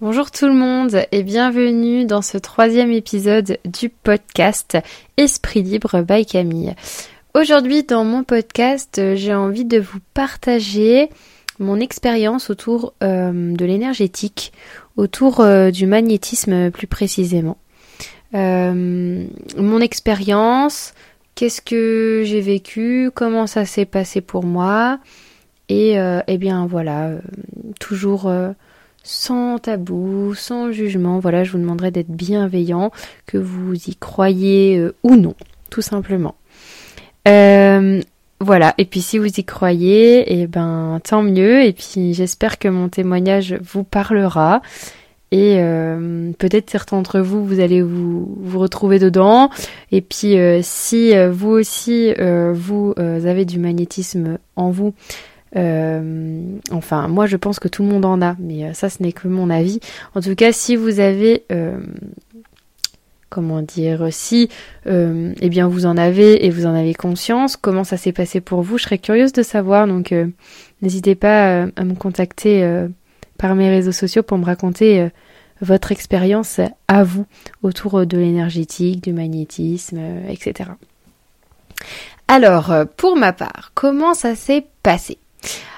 Bonjour tout le monde et bienvenue dans ce troisième épisode du podcast Esprit libre by Camille. Aujourd'hui dans mon podcast j'ai envie de vous partager mon expérience autour euh, de l'énergétique, autour euh, du magnétisme plus précisément. Euh, mon expérience, qu'est-ce que j'ai vécu, comment ça s'est passé pour moi et eh bien voilà, toujours sans tabou, sans jugement. Voilà, je vous demanderai d'être bienveillant, que vous y croyez euh, ou non, tout simplement. Euh, voilà, et puis si vous y croyez, eh ben tant mieux, et puis j'espère que mon témoignage vous parlera. Et euh, peut-être certains d'entre vous, vous allez vous, vous retrouver dedans. Et puis si vous aussi, vous avez du magnétisme en vous, euh, enfin, moi je pense que tout le monde en a, mais euh, ça ce n'est que mon avis. En tout cas, si vous avez euh, comment dire, si eh bien vous en avez et vous en avez conscience, comment ça s'est passé pour vous, je serais curieuse de savoir. Donc n'hésitez pas à me contacter par mes réseaux sociaux pour me raconter votre expérience à vous autour de l'énergétique, du magnétisme, etc. Alors, pour ma part, comment ça s'est passé?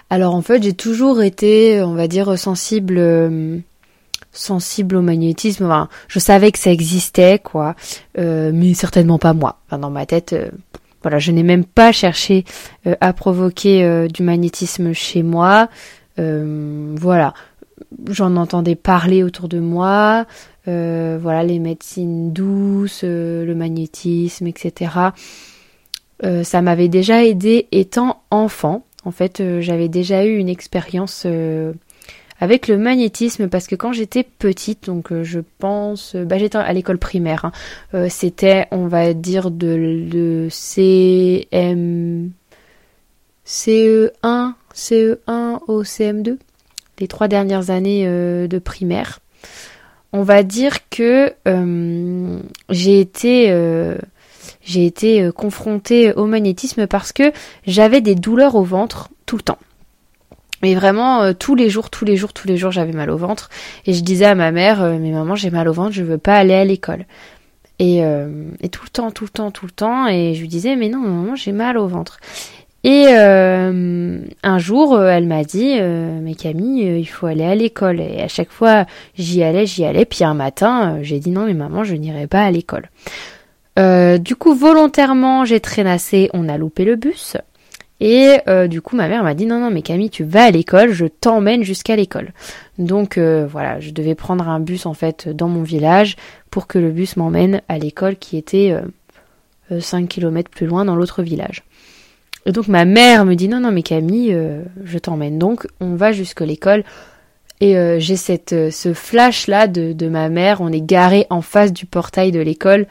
Alors en fait, j'ai toujours été, on va dire, sensible euh, sensible au magnétisme. Je savais que ça existait, quoi, euh, mais certainement pas moi. Dans ma tête, euh, voilà, je n'ai même pas cherché à provoquer du magnétisme chez moi. voilà, j'en entendais parler autour de moi. voilà, les médecines douces, le magnétisme, etc. ça m'avait déjà aidé étant enfant. En fait, euh, j'avais déjà eu une expérience euh, avec le magnétisme parce que quand j'étais petite, donc euh, je pense, bah, j'étais à l'école primaire, hein, c'était, on va dire, de, CM, CE1, CE1 au CM2, les trois dernières années de primaire. On va dire que j'ai été j'ai été euh, confrontée au magnétisme parce que j'avais des douleurs au ventre tout le temps. Mais vraiment, euh, tous les jours, tous les jours, tous les jours, j'avais mal au ventre. Et je disais à ma mère, euh, mais maman, j'ai mal au ventre, je veux pas aller à l'école. Et, et, tout le temps, tout le temps, tout le temps. Et je lui disais, mais non, maman, j'ai mal au ventre. Et un jour, elle m'a dit, mais Camille, il faut aller à l'école. Et à chaque fois, j'y allais, j'y allais. Puis un matin, j'ai dit, non, mais maman, je n'irai pas à l'école. Euh, du coup, volontairement, j'ai traînassé, on a loupé le bus. Et euh, du coup, ma mère m'a dit non, non, mais Camille, tu vas à l'école, je t'emmène jusqu'à l'école. Donc euh, voilà, je devais prendre un bus en fait dans mon village pour que le bus m'emmène à l'école qui était 5 km plus loin dans l'autre village. Et donc ma mère me dit non, non, mais Camille, je t'emmène. Donc on va jusqu'à l'école. Et j'ai cette ce flash là de, de ma mère, on est garé en face du portail de l'école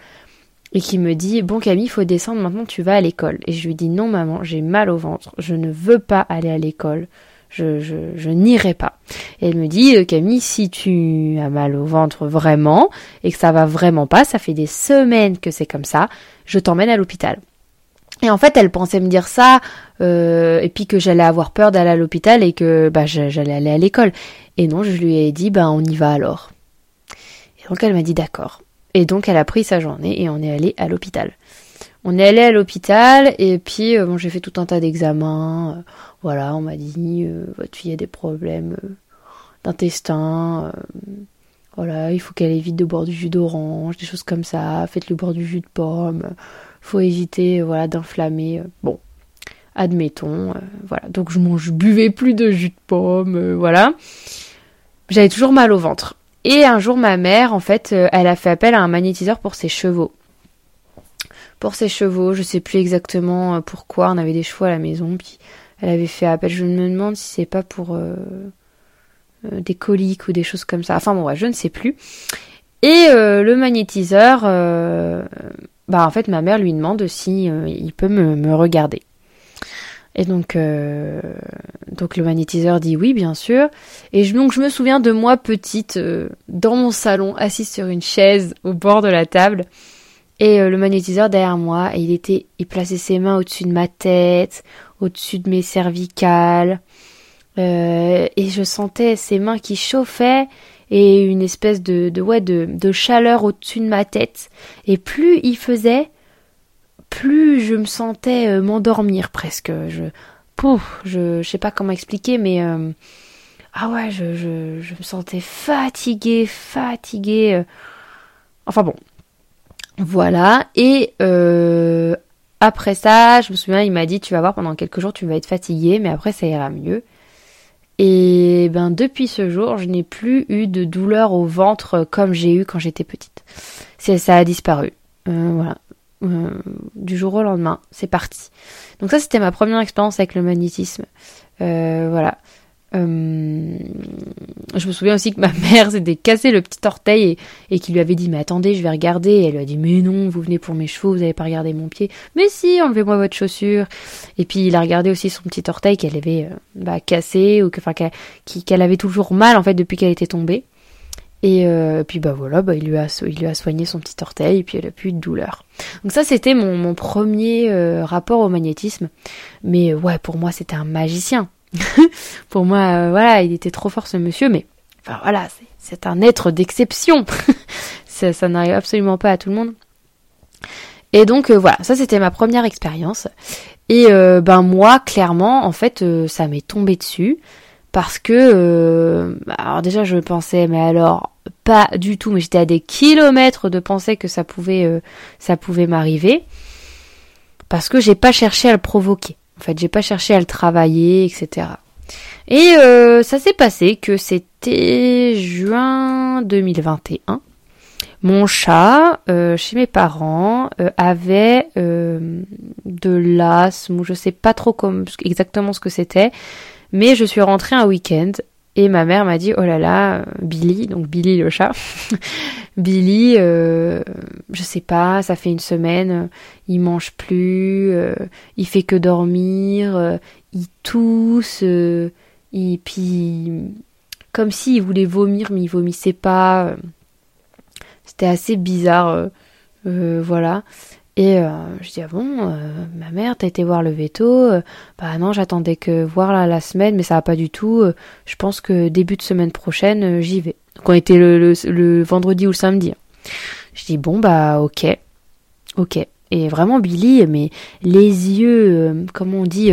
et qui me dit Bon Camille, il faut descendre maintenant, tu vas à l'école. Et je lui dis Non, maman, j'ai mal au ventre, je ne veux pas aller à l'école, je, je, n'irai pas. Et elle me dit Camille, si tu as mal au ventre vraiment et que ça va vraiment pas, ça fait des semaines que c'est comme ça, je t'emmène à l'hôpital. Et en fait, elle pensait me dire ça, euh, et puis que j'allais avoir peur d'aller à l'hôpital et que bah, j'allais aller à l'école. Et non, je lui ai dit, bah on y va alors. Et donc elle m'a dit d'accord. Et donc elle a pris sa journée et on est allé à l'hôpital. On est allé à l'hôpital et puis euh, j'ai fait tout un tas d'examens. Euh, voilà, on m'a dit euh, votre fille a des problèmes d'intestin. voilà, il faut qu'elle évite de boire du jus d'orange, des choses comme ça. Faites-le boire du jus de pomme. Faut éviter voilà d'inflammer. bon, admettons. voilà, donc je mange, buvais plus de jus de pomme. voilà. J'avais toujours mal au ventre. Et un jour, ma mère, en fait, euh, elle a fait appel à un magnétiseur pour ses chevaux. Pour ses chevaux, je sais plus exactement euh, pourquoi, on avait des chevaux à la maison, puis elle avait fait appel. Je me demande si c'est pas pour euh, des coliques ou des choses comme ça. Enfin bon, ouais, je ne sais plus. Et le magnétiseur, bah en fait, ma mère lui demande si il peut me regarder. Et donc, euh, donc le magnétiseur dit oui, bien sûr. Et je, donc je me souviens de moi petite euh, dans mon salon, assise sur une chaise au bord de la table, et euh, le magnétiseur derrière moi. Et il était, il plaçait ses mains au-dessus de ma tête, au-dessus de mes cervicales. Euh, et je sentais ses mains qui chauffaient et une espèce de, de ouais de, de chaleur au-dessus de ma tête. Et plus il faisait, plus je me sentais euh, m'endormir presque. Je, pouf, je, sais pas comment expliquer, mais euh, ah ouais, je, je, me sentais fatiguée, fatiguée. Enfin bon, voilà. Et euh, après ça, je me souviens, il m'a dit, tu vas voir, pendant quelques jours, tu vas être fatiguée, mais après, ça ira mieux. Et ben depuis ce jour, je n'ai plus eu de douleur au ventre comme j'ai eu quand j'étais petite. ça a disparu. Euh, voilà. Euh, du jour au lendemain, c'est parti. Donc ça, c'était ma première expérience avec le magnétisme. Euh, voilà. Euh, je me souviens aussi que ma mère s'était cassé le petit orteil et, et lui avait dit mais attendez je vais regarder elle lui a dit mais non vous venez pour mes chevaux vous n'avez pas regardé mon pied mais si enlevez-moi votre chaussure et puis il a regardé aussi son petit orteil qu'elle avait bah, cassé ou que enfin qu'elle avait toujours mal en fait depuis qu'elle était tombée et euh, puis bah voilà bah, il lui a soigné son petit orteil et puis elle a plus de douleur donc ça c'était mon, premier rapport au magnétisme mais ouais pour moi c'était un magicien pour moi, euh, voilà, il était trop fort ce monsieur, mais enfin voilà, c'est un être d'exception. ça, n'arrive absolument pas à tout le monde. Et donc euh, voilà, ça c'était ma première expérience. Et euh, ben moi, clairement, en fait, ça m'est tombé dessus parce que, alors déjà je pensais, mais alors pas du tout, mais j'étais à des kilomètres de penser que ça pouvait, ça pouvait m'arriver parce que j'ai pas cherché à le provoquer. En fait, j'ai pas cherché à le travailler, etc. Et euh, ça s'est passé que c'était juin 2021. Mon chat, euh, chez mes parents, euh, avait de l'asthme, ou je sais pas trop exactement ce que c'était, mais je suis rentrée un week-end et ma mère m'a dit oh là là Billy donc Billy le chat. Billy euh, je sais pas ça fait une semaine il mange plus euh, il fait que dormir euh, il tousse et puis comme s'il voulait vomir mais il vomissait pas. C'était assez bizarre voilà et euh, je dis ah bon, euh, ma mère, t'as été voir le veto euh, Bah non, j'attendais que voir la, semaine, mais ça va pas du tout. Euh, je pense que début de semaine prochaine, j'y vais. Donc on était le, le, le, vendredi ou le samedi. Je dis bon bah ok, ok. Et vraiment Billy, mais les yeux, comment on dit,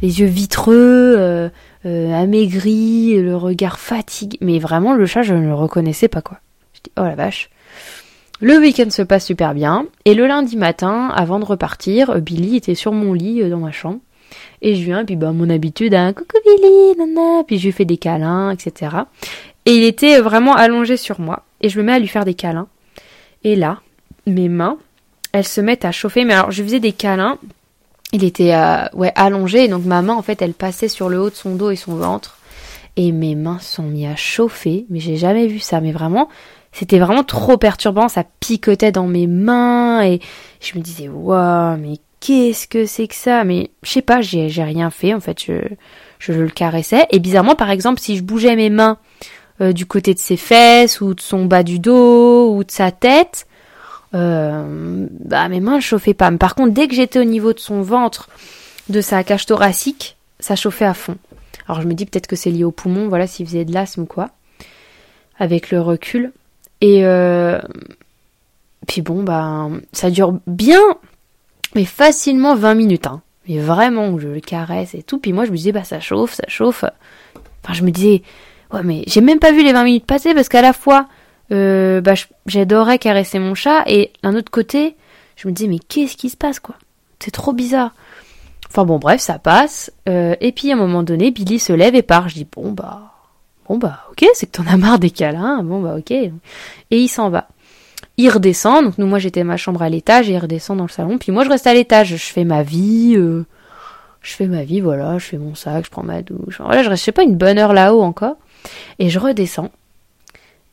les yeux vitreux, amaigris, le regard fatigué. Mais vraiment le chat, je ne le reconnaissais pas quoi. Je dis oh la vache. Le week-end se passe super bien, et le lundi matin, avant de repartir, Billy était sur mon lit euh, dans ma chambre, et je viens, et puis bah mon habitude, hein, coucou Billy, nana, puis je lui fais des câlins, etc. Et il était vraiment allongé sur moi, et je me mets à lui faire des câlins. Et là, mes mains, elles se mettent à chauffer, mais alors je faisais des câlins, il était euh, ouais allongé, donc ma main en fait elle passait sur le haut de son dos et son ventre, et mes mains sont mis à chauffer, mais j'ai jamais vu ça, mais vraiment, c'était vraiment trop perturbant, ça picotait dans mes mains et je me disais waouh mais qu'est-ce que c'est que ça? Mais je sais pas, j'ai rien fait en fait, je, le caressais et bizarrement par exemple si je bougeais mes mains euh, du côté de ses fesses ou de son bas du dos ou de sa tête, euh, bah mes mains ne chauffaient pas. Mais par contre dès que j'étais au niveau de son ventre, de sa cage thoracique, ça chauffait à fond. Alors je me dis peut-être que c'est lié au poumon, voilà s'il faisait de l'asthme ou quoi. Avec le recul. Et euh, puis bon, bah, ça dure bien, mais facilement 20 minutes. Hein. Mais vraiment, je le caresse et tout. Puis moi, je me disais, bah, ça chauffe, ça chauffe. Enfin, je me disais, ouais, mais j'ai même pas vu les 20 minutes passer parce qu'à la fois, euh, bah, j'adorais caresser mon chat et d'un autre côté, je me disais, mais qu'est-ce qui se passe, quoi? C'est trop bizarre. Enfin bon, bref, ça passe. Euh, et puis à un moment donné, Billy se lève et part. Je dis, bon, bah, Bon bah ok, c'est que t'en as marre des câlins, bon bah ok. Et il s'en va. Il redescend, donc nous moi j'étais ma chambre à l'étage et il redescend dans le salon. Puis moi je reste à l'étage, je fais ma vie, euh, je fais ma vie, voilà, je fais mon sac, je prends ma douche. Voilà, je reste, je sais pas, une bonne heure là-haut encore. Et je redescends.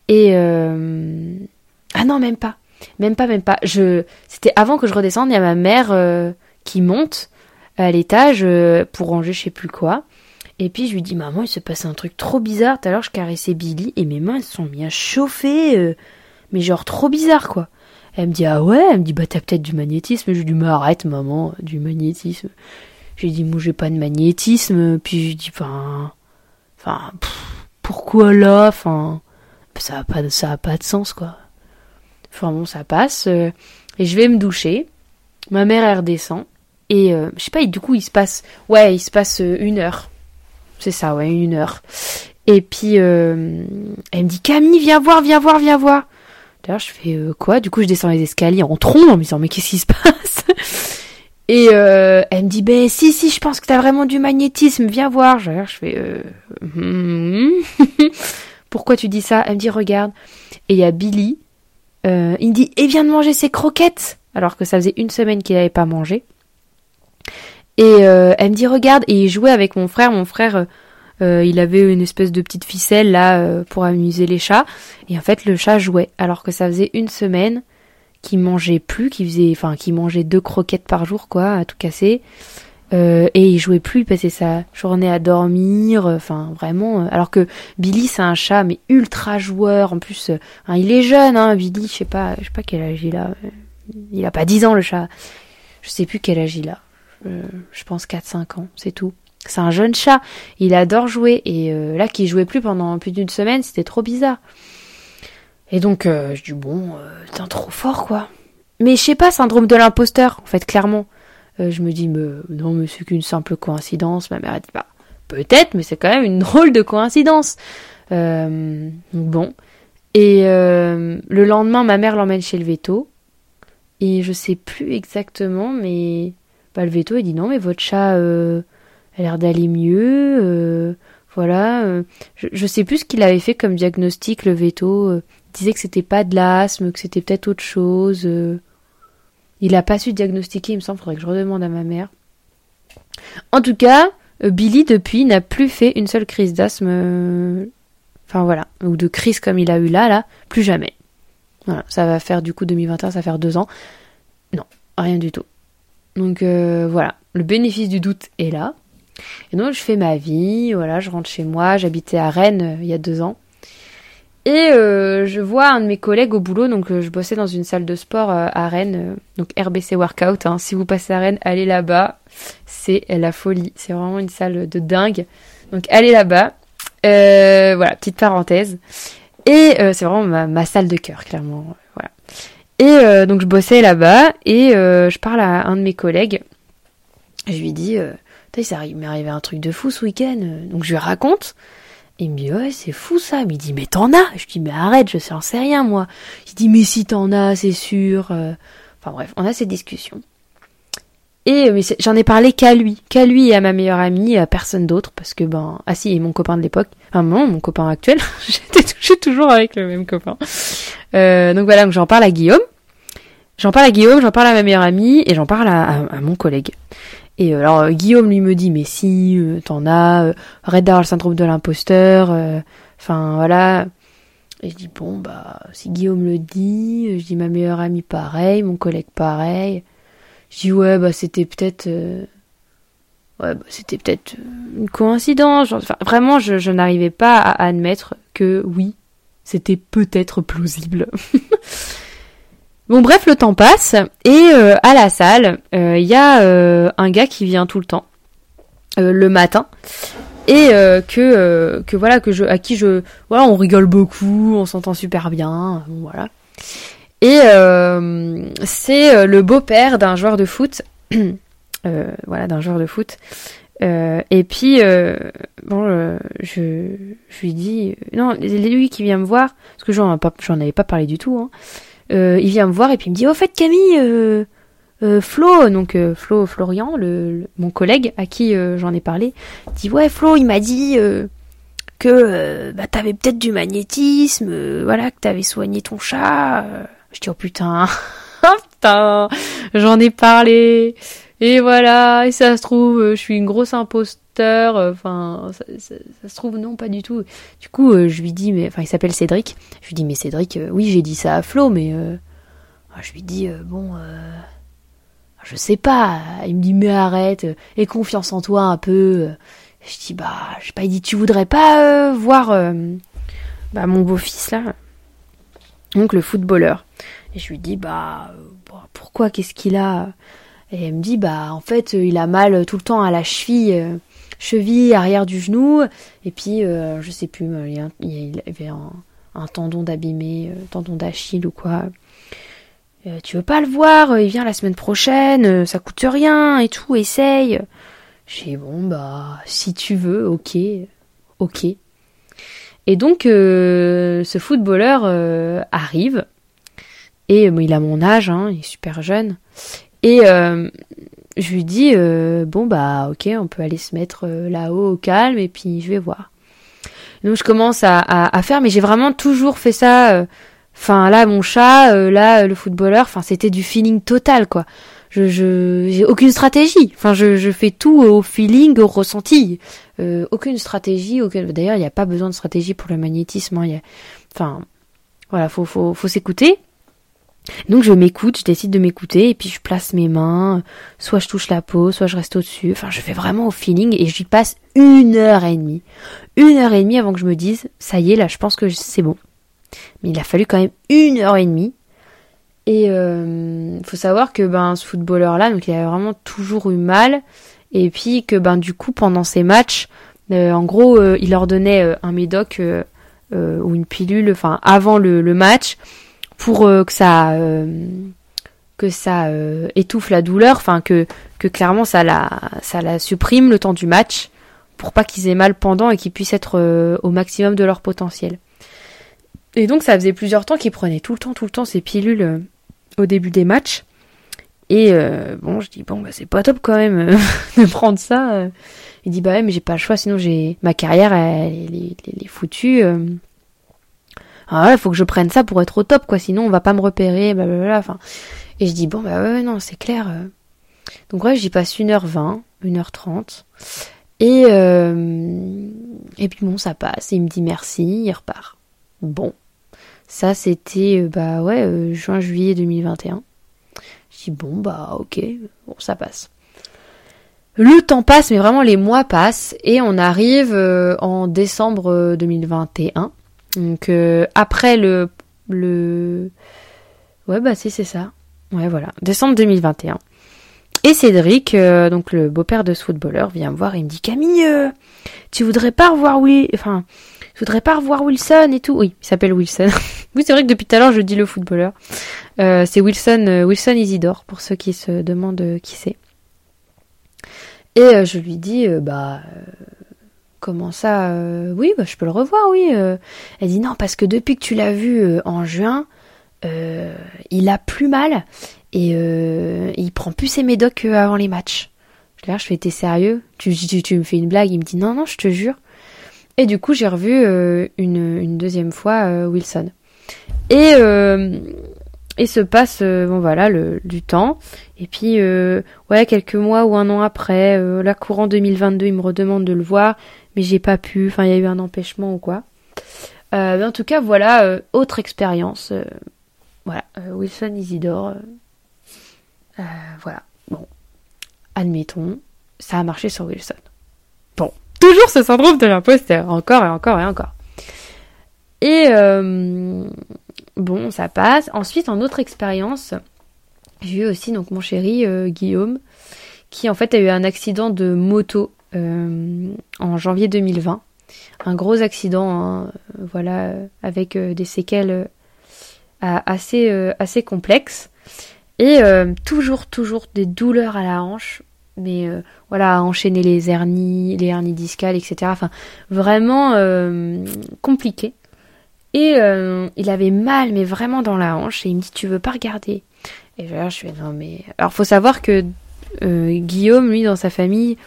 Et euh... ah non même pas, même pas, même pas. Je, c'était avant que je redescende, il y a ma mère euh, qui monte à l'étage pour ranger je sais plus quoi. Et puis je lui dis maman il se passe un truc trop bizarre. Tout à l'heure je caressais Billy et mes mains elles sont bien chauffées, euh, mais genre trop bizarre quoi. Elle me dit ah ouais, elle me dit bah t'as peut-être du magnétisme. Je lui dis mais arrête maman, du magnétisme. Je lui dis moi j'ai pas de magnétisme. Puis je lui dis ben Enfin, pourquoi là? Enfin, ça a pas, ça a pas de sens quoi. Enfin bon, ça passe. et je vais me doucher. Ma mère elle redescend et je sais pas. du coup, il se passe, ouais, il se passe une heure. C'est ça, ouais, une heure. Et puis elle me dit Camille, viens voir, viens voir, viens voir. D'ailleurs, je fais quoi? Du coup, je descends les escaliers en tronc en me disant mais qu'est-ce qui se passe? Et euh, elle me dit, ben si, si, je pense que t'as vraiment du magnétisme, viens voir. Je, je fais, euh, hmm. pourquoi tu dis ça? Elle me dit, regarde. Et il y a Billy. Euh, il me dit, et viens de manger ses croquettes. Alors que ça faisait une semaine qu'il n'avait pas mangé. Et euh, elle me dit, regarde. Et il jouait avec mon frère. Mon frère, euh, il avait une espèce de petite ficelle là pour amuser les chats. Et en fait, le chat jouait. Alors que ça faisait une semaine qui mangeait plus, qui faisait, enfin, qui mangeait deux croquettes par jour, quoi, à tout casser. Euh, et il jouait plus, il passait sa journée à dormir, euh, enfin vraiment. Euh, alors que Billy c'est un chat mais ultra joueur. En plus, hein, il est jeune, hein, Billy. Je sais pas, je sais pas quel âge il a. Il a pas 10 ans le chat. Je sais plus quel âge il a. je pense 4-5 ans, c'est tout. C'est un jeune chat. Il adore jouer et là qu'il jouait plus pendant plus d'une semaine, c'était trop bizarre. Et donc, euh, je dis, bon, euh, t'es trop fort, quoi. Mais je sais pas, syndrome de l'imposteur, en fait, clairement. Euh, je me dis, mais, non, mais c'est qu'une simple coïncidence. Ma mère a dit, bah, peut-être, mais c'est quand même une drôle de coïncidence. bon. Et le lendemain, ma mère l'emmène chez le veto. Et je sais plus exactement, mais bah, le veto, il dit, non, mais votre chat a l'air d'aller mieux. voilà. je, je sais plus ce qu'il avait fait comme diagnostic, le veto disait que c'était pas de l'asthme, que c'était peut-être autre chose. Euh. Il a pas su diagnostiquer, il me semble, faudrait que je redemande à ma mère. En tout cas, euh, Billy depuis n'a plus fait une seule crise d'asthme. Euh, enfin voilà, ou de crise comme il a eu là, là, plus jamais. Voilà, ça va faire du coup 2021, ça va faire deux ans. Non, rien du tout. Donc voilà, le bénéfice du doute est là. Et donc je fais ma vie, voilà, je rentre chez moi, j'habitais à Rennes il y a deux ans. Et euh, je vois un de mes collègues au boulot, donc euh, je bossais dans une salle de sport euh, à Rennes, donc RBC Workout. Hein. Si vous passez à Rennes, allez là-bas. C'est la folie. C'est vraiment une salle de dingue. Donc allez là-bas. voilà, petite parenthèse. Et c'est vraiment ma, salle de cœur, clairement. Et donc je bossais là-bas et je parle à un de mes collègues. Je lui dis, il m'est arrivé un truc de fou ce week-end. Donc je lui raconte. Il me dit, ouais, c'est fou ça. Il me dit, mais t'en as Je dis, mais arrête, je sais, sais rien, moi. Il dit, mais si t'en as, c'est sûr. Euh. Enfin bref, on a cette discussion. Et mais j'en ai parlé qu'à lui, qu'à lui et à ma meilleure amie, à personne d'autre, parce que ben, ah si, et mon copain de l'époque, enfin non, mon copain actuel, j'étais toujours avec le même copain. Euh, donc voilà, donc j'en parle à Guillaume, j'en parle à Guillaume, j'en parle à ma meilleure amie et j'en parle à mon collègue. Et euh, alors euh, Guillaume lui me dit mais si euh, t'en as, d'avoir le syndrome de l'imposteur, enfin voilà. Et je dis bon bah si Guillaume le dit, je dis ma meilleure amie pareil, mon collègue pareil. Je dis ouais bah c'était peut-être ouais bah, c'était peut-être une coïncidence. Enfin, vraiment je, je n'arrivais pas à admettre que oui c'était peut-être plausible. Bon bref, le temps passe et euh, à la salle, il euh, y a euh, un gars qui vient tout le temps le matin et que que voilà que je à qui je voilà on rigole beaucoup, on s'entend super bien, voilà. Et c'est le beau-père d'un joueur de foot, voilà d'un joueur de foot. et puis bon, je lui dis non, c'est lui qui vient me voir parce que j'en avais pas parlé du tout. Hein. Euh, il vient me voir et puis il me dit, au fait Camille, euh, euh, Flo, donc Flo Florian, le, mon collègue à qui j'en ai parlé, dit ouais Flo, il m'a dit que bah, t'avais peut-être du magnétisme, voilà, que t'avais soigné ton chat. Je dis oh putain, oh putain, j'en ai parlé. Et voilà, et ça se trouve, je suis une grosse imposteur. Enfin, ça, se trouve non, pas du tout. Du coup, je lui dis, mais enfin, il s'appelle Cédric. Je lui dis, mais Cédric, oui, j'ai dit ça à Flo, mais je lui dis, bon, je sais pas. Il me dit, mais arrête, aie confiance en toi un peu. Je dis, bah, je sais pas. Il dit, tu voudrais pas voir bah, mon beau-fils là, donc le footballeur. Et je lui dis, bah, pourquoi, qu'est-ce qu'il a? Et elle me dit, bah, en fait, il a mal tout le temps à la cheville. cheville arrière du genou, et puis je sais plus, il, avait un, tendon d'abîmé, tendon d'Achille ou quoi. tu veux pas le voir, il vient la semaine prochaine, ça coûte rien et tout, essaye. J'ai bon bah si tu veux, ok, ok. Et donc ce footballeur arrive et il a mon âge, hein, il est super jeune. Et euh, je lui dis euh, bon bah ok, on peut aller se mettre euh, là-haut au calme et puis je vais voir. Donc je commence à, à, faire, mais j'ai vraiment toujours fait ça. Enfin là, mon chat, là le footballeur, enfin c'était du feeling total quoi. Je, j'ai aucune stratégie. Enfin je, je fais tout au feeling, au ressenti. aucune stratégie. Aucune... D'ailleurs il n'y a pas besoin de stratégie pour le magnétisme. Hein. Il y a... Enfin voilà, faut faut faut s'écouter. Donc je m'écoute, je décide de m'écouter et puis je place mes mains, soit je touche la peau, soit je reste au-dessus. Enfin, je fais vraiment au feeling et j'y passe une heure et demie. Une heure et demie avant que je me dise, ça y est, là, je pense que c'est bon. Mais il a fallu quand même une heure et demie. Et euh, faut savoir que ben ce footballeur-là, donc il a vraiment toujours eu mal. Et puis que ben du coup pendant ces matchs, euh, en gros, euh, il leur donnait un médoc ou une pilule, enfin avant le, match pour que ça que ça étouffe la douleur, enfin que que clairement ça la ça la supprime le temps du match pour pas qu'ils aient mal pendant et qu'ils puissent être au maximum de leur potentiel. Et donc ça faisait plusieurs temps qu'ils prenaient tout le temps tout le temps ces pilules au début des matchs. Et bon, je dis bon bah c'est pas top quand même de prendre ça. Il dit bah ouais mais j'ai pas le choix sinon j'ai ma carrière elle, est foutue ah ouais, faut que je prenne ça pour être au top, quoi, sinon on va pas me repérer, blablabla. Et je dis, bon, bah ouais, non, c'est clair. Euh. Donc ouais, j'y passe 1h20, 1h30. Et, euh, et puis bon, ça passe, et il me dit merci, il repart. Bon. Ça, c'était, euh, bah ouais, juin-juillet 2021. Je dis, bon, bah ok, bon, ça passe. Le temps passe, mais vraiment les mois passent, et on arrive en décembre 2021. Donc euh, après le le ouais bah si c'est ça. Ouais voilà, décembre 2021. Et Cédric, euh, donc le beau-père de ce footballeur, vient me voir et me dit Camille, euh, tu voudrais pas revoir oui, enfin, tu voudrais pas revoir Wilson et tout. Oui, il s'appelle Wilson. oui, c'est vrai que depuis tout à l'heure je dis le footballeur. c'est Wilson, Wilson Isidore pour ceux qui se demandent qui c'est. Et je lui dis bah Comment ça euh, Oui, bah, je peux le revoir, oui. Euh. Elle dit non, parce que depuis que tu l'as vu euh, en juin, il a plus mal et il prend plus ses médocs avant les matchs. Là, je fais t'es sérieux? Tu, tu, tu, me fais une blague? Il me dit non, non, je te jure. Et du coup, j'ai revu une, une, deuxième fois Wilson. Et et se passe bon voilà le, du temps et puis ouais quelques mois ou un an après la courant 2022 il me redemande de le voir mais j'ai pas pu, enfin il y a eu un empêchement ou quoi. Euh, mais en tout cas, voilà, euh, autre expérience. Euh, voilà, Wilson Isidore. voilà, bon, admettons, ça a marché sur Wilson. Bon, toujours ce syndrome de l'imposteur, encore et encore et encore. Et bon, ça passe. Ensuite, en autre expérience, j'ai eu aussi donc mon chéri Guillaume, qui en fait a eu un accident de moto euh, en janvier 2020. Un gros accident, hein, voilà, avec euh, des séquelles euh, assez, assez complexes. Et toujours, toujours des douleurs à la hanche, mais voilà, enchaîner les hernies, les hernies discales, etc. Enfin, vraiment compliqué. Et il avait mal, mais vraiment dans la hanche, et il me dit, tu veux pas regarder? Et je fais, non mais... Alors, faut savoir que Guillaume, lui, dans sa famille,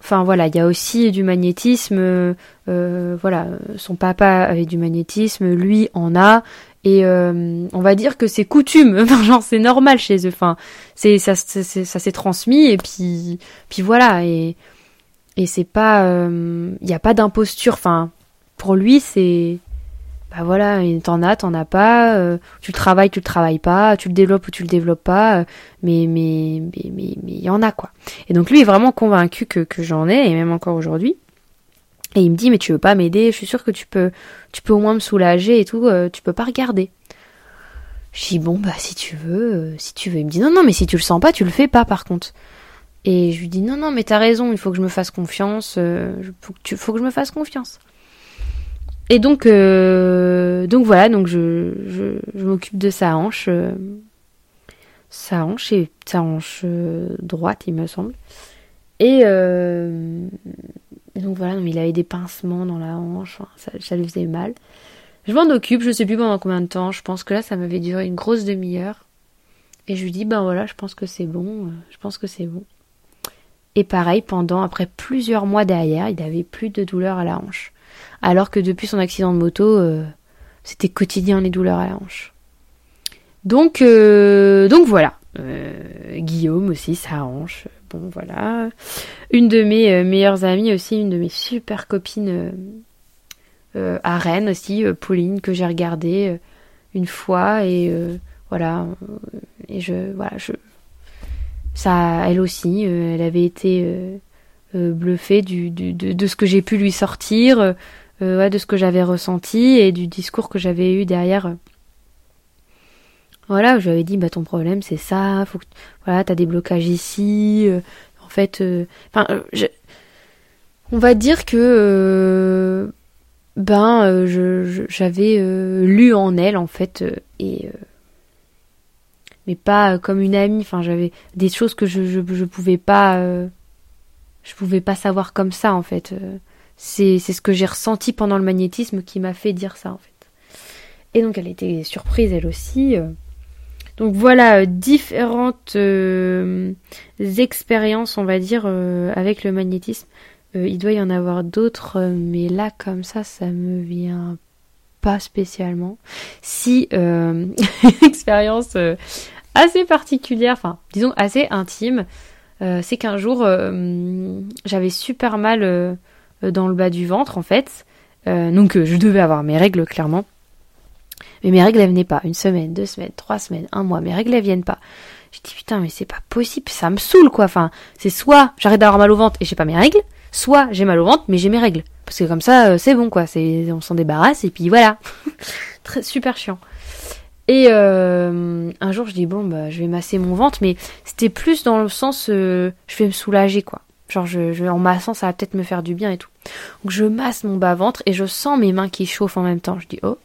Enfin voilà, il y a aussi du magnétisme. Euh, voilà, son papa avait du magnétisme, lui en a, et euh, on va dire que c'est coutume. genre c'est normal chez eux. Enfin, c'est ça, ça s'est transmis et puis puis voilà et c'est pas, il n'y a pas d'imposture. Enfin, pour lui c'est bah voilà, t'en as, t'en as pas, euh, tu le travailles, tu le travailles pas, tu le développes ou tu le développes pas, euh, mais mais mais mais il y en a quoi. Et donc lui est vraiment convaincu que, que j'en ai et même encore aujourd'hui. Et il me dit mais tu veux pas m'aider, je suis sûre que tu peux tu peux au moins me soulager et tout, euh, tu peux pas regarder. Je dis bon bah si tu veux, si tu veux. Il me dit non non mais si tu le sens pas, tu le fais pas par contre. Et je lui dis non, non, mais t'as raison, il faut que je me fasse confiance, euh, faut, que tu, faut que je me fasse confiance. Et donc, euh, donc voilà, donc je, je, m'occupe de sa hanche, euh, sa hanche et sa hanche droite, il me semble. Et, donc voilà, il avait des pincements dans la hanche, ça, ça lui faisait mal. Je m'en occupe, je sais plus pendant combien de temps, je pense que là ça m'avait duré une grosse demi-heure. Et je lui dis, ben voilà, je pense que c'est bon, je pense que c'est bon. Et pareil, pendant, après plusieurs mois derrière, il n'avait plus de douleurs à la hanche. Alors que depuis son accident de moto, euh, c'était quotidien les douleurs à la hanche. Donc, euh, donc voilà. Euh, Guillaume aussi, sa hanche. Bon, voilà. Une de mes meilleures amies aussi, une de mes super copines à Rennes aussi, Pauline, que j'ai regardée une fois. Et voilà. Et je, voilà, je, ça, elle aussi, euh, elle avait été euh, euh, bluffée de, ce que j'ai pu lui sortir, de ce que j'avais ressenti et du discours que j'avais eu derrière. Voilà, je lui avais dit, bah ton problème c'est ça, faut que, voilà, t'as des blocages ici. en fait, enfin, on va dire que ben j'avais lu en elle en fait et mais pas euh, comme une amie. Enfin, j'avais des choses que je, je, pouvais pas, euh, je pouvais pas savoir comme ça en fait. Euh, c'est, c'est ce que j'ai ressenti pendant le magnétisme qui m'a fait dire ça en fait. Et donc elle était surprise elle aussi. Donc voilà différentes expériences, on va dire, avec le magnétisme. il doit y en avoir d'autres, mais là comme ça, ça me vient pas spécialement. Si expérience assez particulière, enfin disons assez intime, euh, c'est qu'un jour euh, j'avais super mal euh, dans le bas du ventre en fait, donc je devais avoir mes règles clairement. Mais mes règles elles venaient pas, une semaine, deux semaines, trois semaines, un mois, mes règles elles viennent pas. J'ai dit putain mais c'est pas possible, ça me saoule quoi. Enfin c'est soit j'arrête d'avoir mal au ventre et j'ai pas mes règles, soit j'ai mal au ventre mais j'ai mes règles. Parce que comme ça c'est bon quoi, on s'en débarrasse et puis voilà. Très super chiant. Et euh, un jour, je dis bon, bah, je vais masser mon ventre, mais c'était plus dans le sens, euh, je vais me soulager, quoi. Genre, je, je, en massant, ça va peut-être me faire du bien et tout. Donc, je masse mon bas ventre et je sens mes mains qui chauffent en même temps. Je dis oh.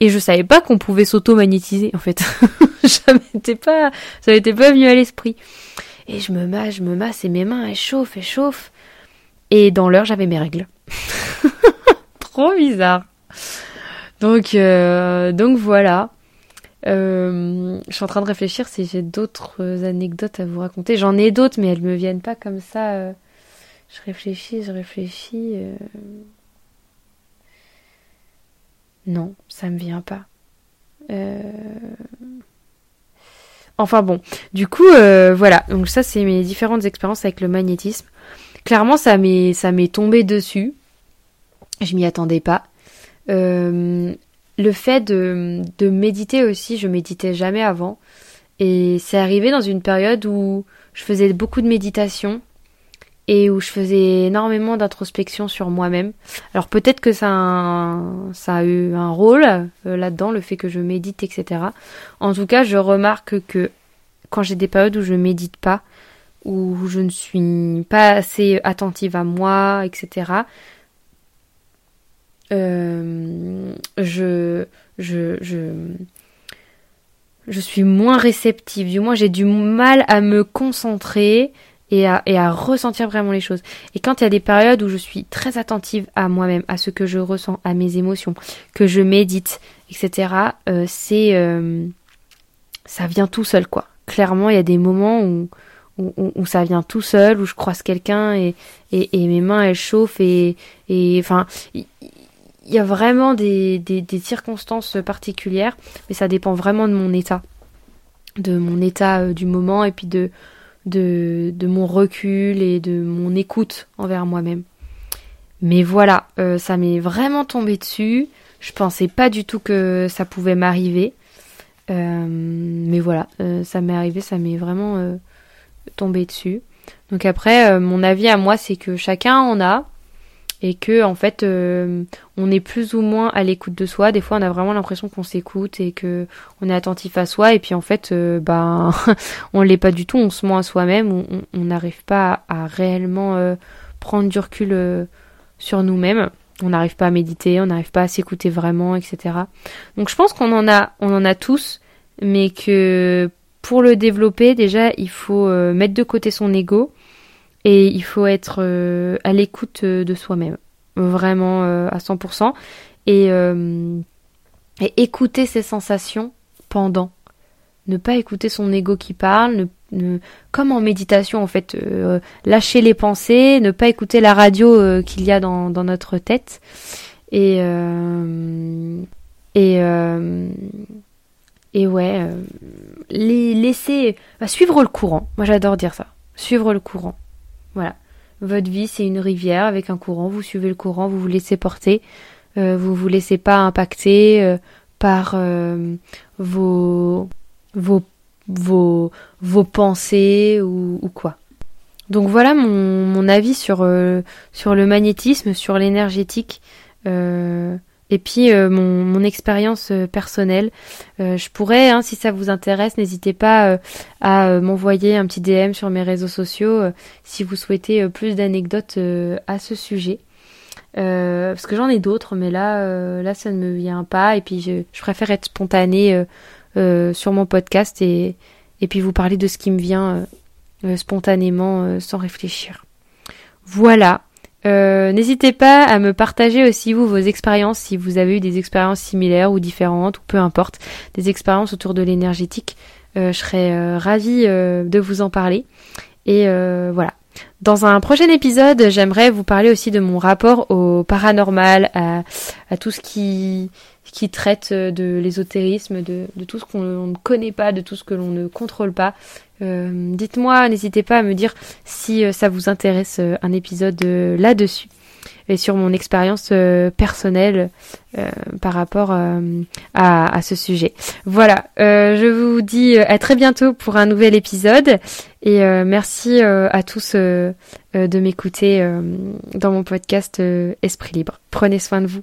Et je savais pas qu'on pouvait s'auto-magnétiser, en fait. ça m'était pas, ça m'était pas venu à l'esprit. Et je me masse, je me masse et mes mains, elles chauffent, elles chauffent. Et dans l'heure, j'avais mes règles. Trop bizarre. Donc, euh, donc voilà. Euh, je suis en train de réfléchir si j'ai d'autres anecdotes à vous raconter. J'en ai d'autres, mais elles me viennent pas comme ça. Euh. Je réfléchis, je réfléchis. Non, ça me vient pas. Enfin bon, du coup, voilà. Donc ça, c'est mes différentes expériences avec le magnétisme. Clairement, ça m'est ça tombé dessus. Je m'y attendais pas. Euh, le fait de, de méditer aussi, je méditais jamais avant. Et c'est arrivé dans une période où je faisais beaucoup de méditation et où je faisais énormément d'introspection sur moi-même. Alors peut-être que ça a, eu un rôle euh, là-dedans, le fait que je médite, etc. En tout cas, je remarque que quand j'ai des périodes où je médite pas, où je ne suis pas assez attentive à moi, etc., euh, je, je, je suis moins réceptive. Du moins, j'ai du mal à me concentrer et à, ressentir vraiment les choses. Et quand il y a des périodes où je suis très attentive à moi-même, à ce que je ressens, à mes émotions, que je médite, etc., euh, c'est euh, ça vient tout seul, quoi. Clairement, il y a des moments où, où, ça vient tout seul, où je croise quelqu'un et, et, et, mes mains elles chauffent et, et enfin, il y a vraiment des, des, circonstances particulières, mais ça dépend vraiment de mon état, de mon état euh, du moment et puis de, de, de, mon recul et de mon écoute envers moi-même. Mais voilà, euh, ça m'est vraiment tombé dessus. Je pensais pas du tout que ça pouvait m'arriver. Euh, mais voilà, ça m'est arrivé, ça m'est vraiment tombé dessus. Donc après, mon avis à moi, c'est que chacun en a et que en fait euh, on est plus ou moins à l'écoute de soi. Des fois, on a vraiment l'impression qu'on s'écoute et que on est attentif à soi, et puis en fait, euh, ben on l'est pas du tout. On se ment à soi-même, on n'arrive pas à, réellement euh, prendre du recul sur nous-mêmes. On n'arrive pas à méditer, on n'arrive pas à s'écouter vraiment, etc. Donc je pense qu'on en a, on en a tous, mais que pour le développer, déjà, il faut mettre de côté son ego et il faut être euh, à l'écoute euh, de soi-même, vraiment euh, à 100%, et, écouter ses sensations pendant. Ne pas écouter son ego qui parle, comme en méditation en fait, lâcher les pensées, ne pas écouter la radio qu'il y a dans, notre tête, et ouais, les laisser suivre le courant. Moi j'adore dire ça, suivre le courant. Voilà. Votre vie, c'est une rivière avec un courant. Vous suivez le courant, vous vous laissez porter. Euh, vous vous laissez pas impacter euh, par euh, vos, vos, vos, vos pensées ou, ou quoi. Donc voilà mon, mon avis sur, euh, sur le magnétisme, sur l'énergétique. Euh, et puis euh, mon, expérience euh, personnelle. Euh, je pourrais, hein, si ça vous intéresse, n'hésitez pas à m'envoyer un petit DM sur mes réseaux sociaux si vous souhaitez plus d'anecdotes à ce sujet. parce que j'en ai d'autres, mais là, là, ça ne me vient pas. Et puis, je, je préfère être spontanée sur mon podcast et, et puis vous parler de ce qui me vient spontanément sans réfléchir. Voilà. Euh, n'hésitez pas à me partager aussi vous vos expériences si vous avez eu des expériences similaires ou différentes ou peu importe des expériences autour de l'énergétique. Euh, je serais euh, ravie de vous en parler. Et voilà. Dans un prochain épisode, j'aimerais vous parler aussi de mon rapport au paranormal, à, tout ce qui qui traite de l'ésotérisme, de, de, tout ce qu'on ne connaît pas, de tout ce que l'on ne contrôle pas, euh, dites-moi, n'hésitez pas à me dire si euh, ça vous intéresse euh, un épisode là-dessus et sur mon expérience personnelle par rapport à, à, ce sujet. Voilà, je vous dis à très bientôt pour un nouvel épisode et merci à tous de m'écouter dans mon podcast Esprit Libre. Prenez soin de vous.